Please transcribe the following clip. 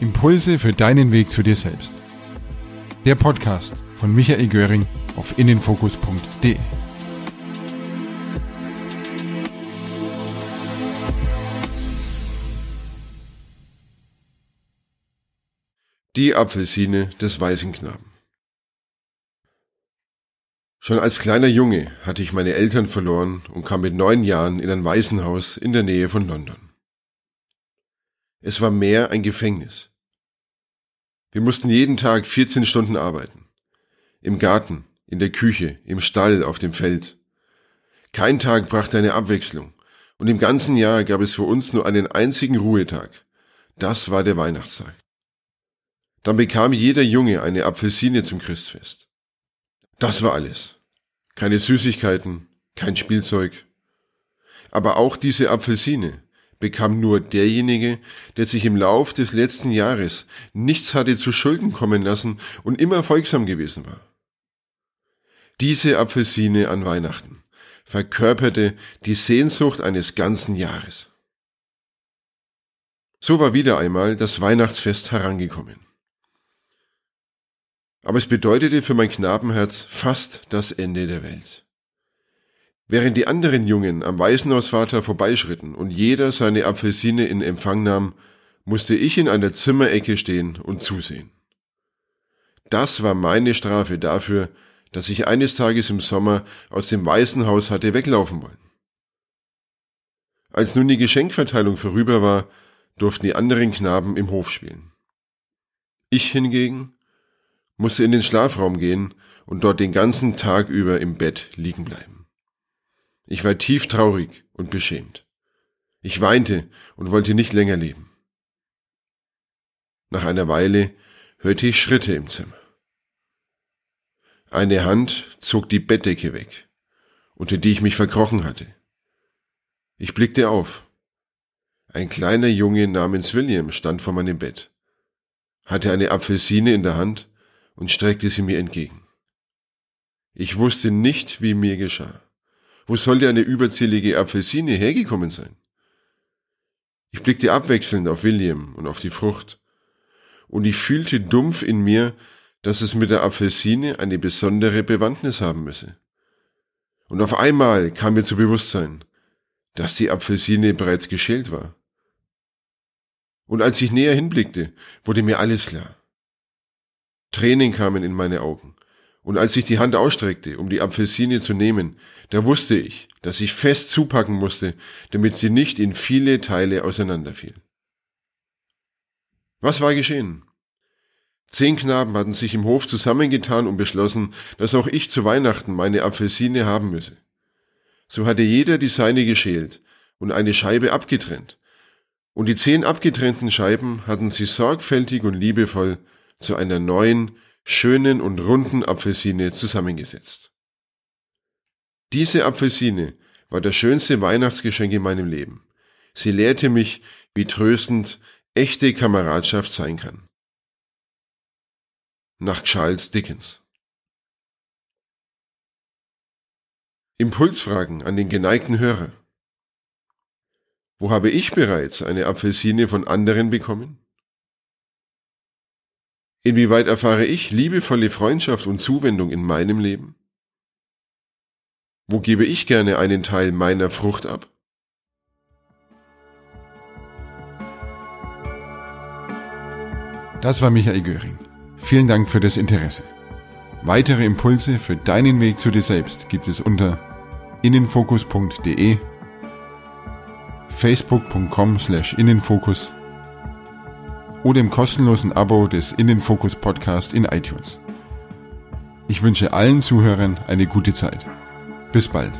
Impulse für deinen Weg zu dir selbst. Der Podcast von Michael Göring auf innenfokus.de. Die Apfelsine des Waisenknaben. Schon als kleiner Junge hatte ich meine Eltern verloren und kam mit neun Jahren in ein Waisenhaus in der Nähe von London. Es war mehr ein Gefängnis. Wir mussten jeden Tag 14 Stunden arbeiten. Im Garten, in der Küche, im Stall, auf dem Feld. Kein Tag brachte eine Abwechslung, und im ganzen Jahr gab es für uns nur einen einzigen Ruhetag. Das war der Weihnachtstag. Dann bekam jeder Junge eine Apfelsine zum Christfest. Das war alles. Keine Süßigkeiten, kein Spielzeug. Aber auch diese Apfelsine bekam nur derjenige, der sich im Lauf des letzten Jahres nichts hatte zu Schulden kommen lassen und immer folgsam gewesen war. Diese Apfelsine an Weihnachten verkörperte die Sehnsucht eines ganzen Jahres. So war wieder einmal das Weihnachtsfest herangekommen. Aber es bedeutete für mein Knabenherz fast das Ende der Welt. Während die anderen Jungen am Waisenhausvater vorbeischritten und jeder seine Apfelsine in Empfang nahm, musste ich in einer Zimmerecke stehen und zusehen. Das war meine Strafe dafür, dass ich eines Tages im Sommer aus dem Waisenhaus hatte weglaufen wollen. Als nun die Geschenkverteilung vorüber war, durften die anderen Knaben im Hof spielen. Ich hingegen musste in den Schlafraum gehen und dort den ganzen Tag über im Bett liegen bleiben. Ich war tief traurig und beschämt. Ich weinte und wollte nicht länger leben. Nach einer Weile hörte ich Schritte im Zimmer. Eine Hand zog die Bettdecke weg, unter die ich mich verkrochen hatte. Ich blickte auf. Ein kleiner Junge namens William stand vor meinem Bett, hatte eine Apfelsine in der Hand und streckte sie mir entgegen. Ich wusste nicht, wie mir geschah. Wo sollte eine überzählige Apfelsine hergekommen sein? Ich blickte abwechselnd auf William und auf die Frucht, und ich fühlte dumpf in mir, dass es mit der Apfelsine eine besondere Bewandtnis haben müsse. Und auf einmal kam mir zu Bewusstsein, dass die Apfelsine bereits geschält war. Und als ich näher hinblickte, wurde mir alles klar. Tränen kamen in meine Augen. Und als ich die Hand ausstreckte, um die Apfelsine zu nehmen, da wusste ich, dass ich fest zupacken musste, damit sie nicht in viele Teile auseinanderfiel. Was war geschehen? Zehn Knaben hatten sich im Hof zusammengetan und beschlossen, dass auch ich zu Weihnachten meine Apfelsine haben müsse. So hatte jeder die seine geschält und eine Scheibe abgetrennt. Und die zehn abgetrennten Scheiben hatten sie sorgfältig und liebevoll zu einer neuen, schönen und runden Apfelsine zusammengesetzt. Diese Apfelsine war das schönste Weihnachtsgeschenk in meinem Leben. Sie lehrte mich, wie tröstend echte Kameradschaft sein kann. Nach Charles Dickens Impulsfragen an den geneigten Hörer. Wo habe ich bereits eine Apfelsine von anderen bekommen? Inwieweit erfahre ich liebevolle Freundschaft und Zuwendung in meinem Leben? Wo gebe ich gerne einen Teil meiner Frucht ab? Das war Michael Göring. Vielen Dank für das Interesse. Weitere Impulse für deinen Weg zu dir selbst gibt es unter innenfokus.de, facebook.com slash innenfokus oder im kostenlosen Abo des Innenfokus Podcast in iTunes. Ich wünsche allen Zuhörern eine gute Zeit. Bis bald.